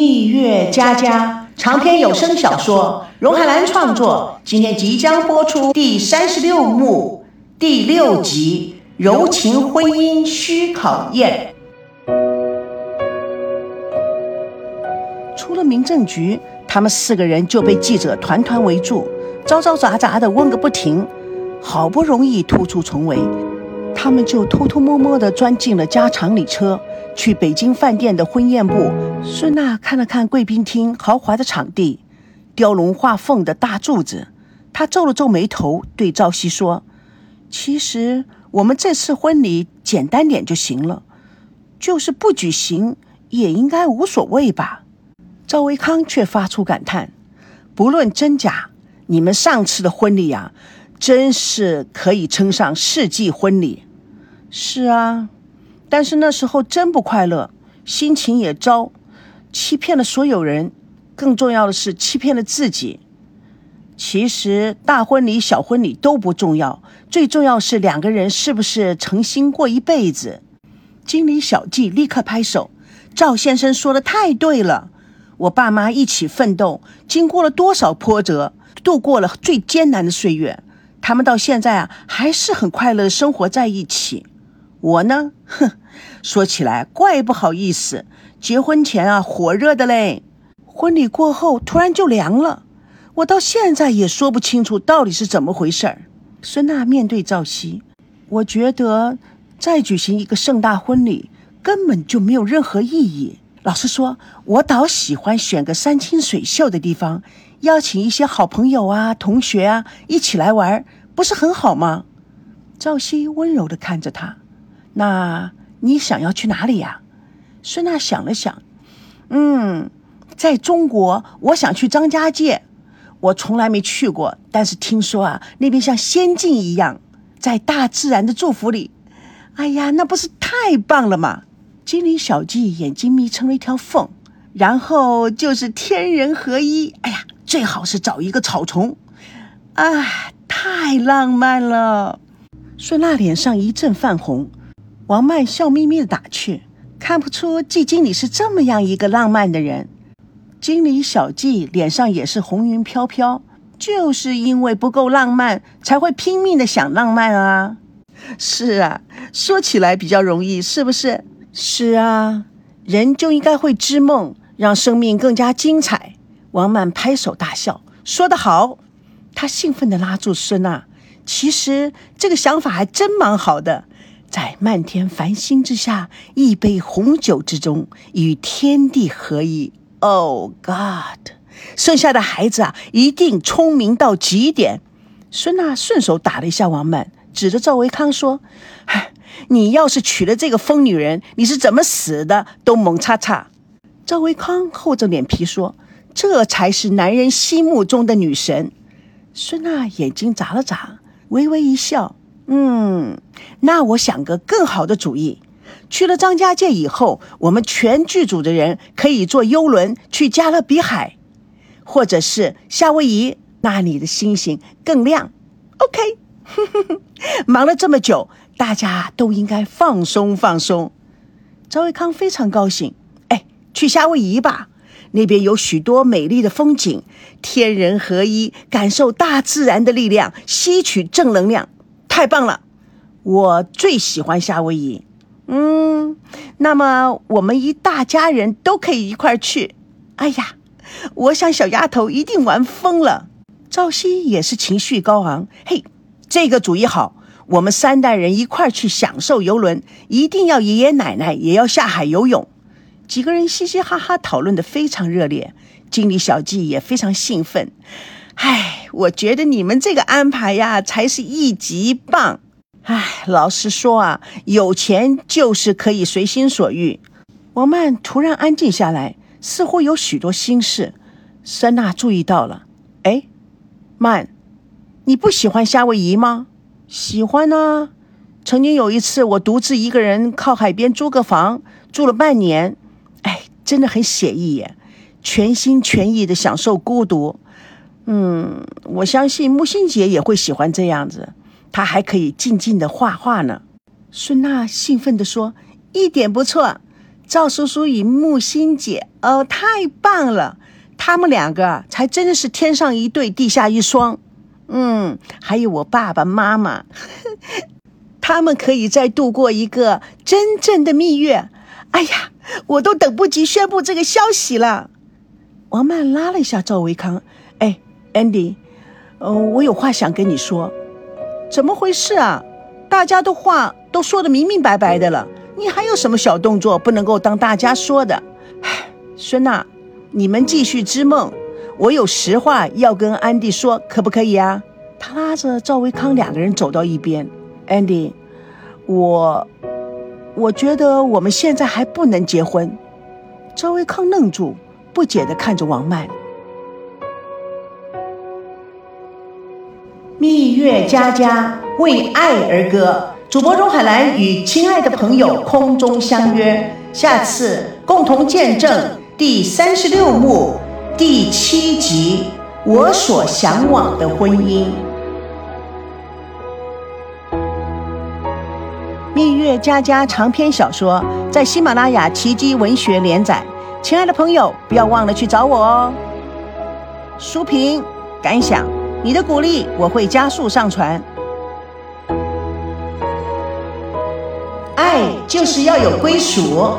蜜月佳佳长篇有声小说，荣海兰创作，今天即将播出第三十六幕第六集《柔情婚姻需考验》。出了民政局，他们四个人就被记者团团围住，嘈嘈杂杂的问个不停。好不容易突出重围，他们就偷偷摸摸地钻进了加长里车。去北京饭店的婚宴部，孙娜看了看贵宾厅豪华的场地，雕龙画凤的大柱子，她皱了皱眉头，对赵熙说：“其实我们这次婚礼简单点就行了，就是不举行也应该无所谓吧。”赵维康却发出感叹：“不论真假，你们上次的婚礼呀，真是可以称上世纪婚礼。”是啊。但是那时候真不快乐，心情也糟，欺骗了所有人，更重要的是欺骗了自己。其实大婚礼、小婚礼都不重要，最重要是两个人是不是诚心过一辈子。经理小季立刻拍手：“赵先生说的太对了，我爸妈一起奋斗，经过了多少波折，度过了最艰难的岁月，他们到现在啊还是很快乐的生活在一起。我呢，哼。”说起来怪不好意思，结婚前啊火热的嘞，婚礼过后突然就凉了，我到现在也说不清楚到底是怎么回事儿。孙娜面对赵熙，我觉得再举行一个盛大婚礼根本就没有任何意义。老实说，我倒喜欢选个山清水秀的地方，邀请一些好朋友啊、同学啊一起来玩，不是很好吗？赵熙温柔地看着他，那。你想要去哪里呀？孙娜想了想，嗯，在中国，我想去张家界。我从来没去过，但是听说啊，那边像仙境一样，在大自然的祝福里。哎呀，那不是太棒了吗？精灵小季眼睛眯成了一条缝，然后就是天人合一。哎呀，最好是找一个草丛。啊，太浪漫了！孙娜脸上一阵泛红。王曼笑眯眯的打趣：“看不出季经理是这么样一个浪漫的人。”经理小季脸上也是红云飘飘，就是因为不够浪漫，才会拼命的想浪漫啊！是啊，说起来比较容易，是不是？是啊，人就应该会织梦，让生命更加精彩。王曼拍手大笑：“说得好！”他兴奋地拉住孙娜：“其实这个想法还真蛮好的。”在漫天繁星之下，一杯红酒之中，与天地合一。Oh God！剩下的孩子啊，一定聪明到极点。孙娜顺手打了一下王曼，指着赵维康说：“哎，你要是娶了这个疯女人，你是怎么死的都蒙叉叉。”赵维康厚着脸皮说：“这才是男人心目中的女神。”孙娜眼睛眨了眨，微微一笑。嗯，那我想个更好的主意。去了张家界以后，我们全剧组的人可以坐游轮去加勒比海，或者是夏威夷，那里的星星更亮。OK，忙了这么久，大家都应该放松放松。赵维康非常高兴，哎，去夏威夷吧，那边有许多美丽的风景，天人合一，感受大自然的力量，吸取正能量。太棒了，我最喜欢夏威夷。嗯，那么我们一大家人都可以一块去。哎呀，我想小丫头一定玩疯了。赵熙也是情绪高昂。嘿，这个主意好，我们三代人一块去享受游轮，一定要爷爷奶奶也要下海游泳。几个人嘻嘻哈哈讨论的非常热烈，经理小季也非常兴奋。唉，我觉得你们这个安排呀，才是一级棒。唉，老实说啊，有钱就是可以随心所欲。王曼突然安静下来，似乎有许多心事。孙娜注意到了，哎，曼，你不喜欢夏威夷吗？喜欢啊。曾经有一次，我独自一个人靠海边租个房，住了半年，哎，真的很写意耶，全心全意的享受孤独。嗯，我相信木心姐也会喜欢这样子，她还可以静静的画画呢。孙娜兴奋地说：“一点不错，赵叔叔与木心姐，哦，太棒了！他们两个才真的是天上一对，地下一双。嗯，还有我爸爸妈妈，他们可以再度过一个真正的蜜月。哎呀，我都等不及宣布这个消息了。王曼拉了一下赵维康，，Andy，嗯，我有话想跟你说。怎么回事啊？大家的话都说的明明白白的了，你还有什么小动作不能够当大家说的？唉，孙娜，你们继续织梦，我有实话要跟安迪说，可不可以啊？他拉着赵维康两个人走到一边，Andy，我，我觉得我们现在还不能结婚。赵维康愣住，不解地看着王曼。蜜月佳佳为爱而歌，主播钟海兰与亲爱的朋友空中相约，下次共同见证第三十六幕第七集《我所向往的婚姻》。蜜月佳佳长篇小说在喜马拉雅奇迹文学连载，亲爱的朋友不要忘了去找我哦。书评感想。你的鼓励，我会加速上传。爱就是要有归属。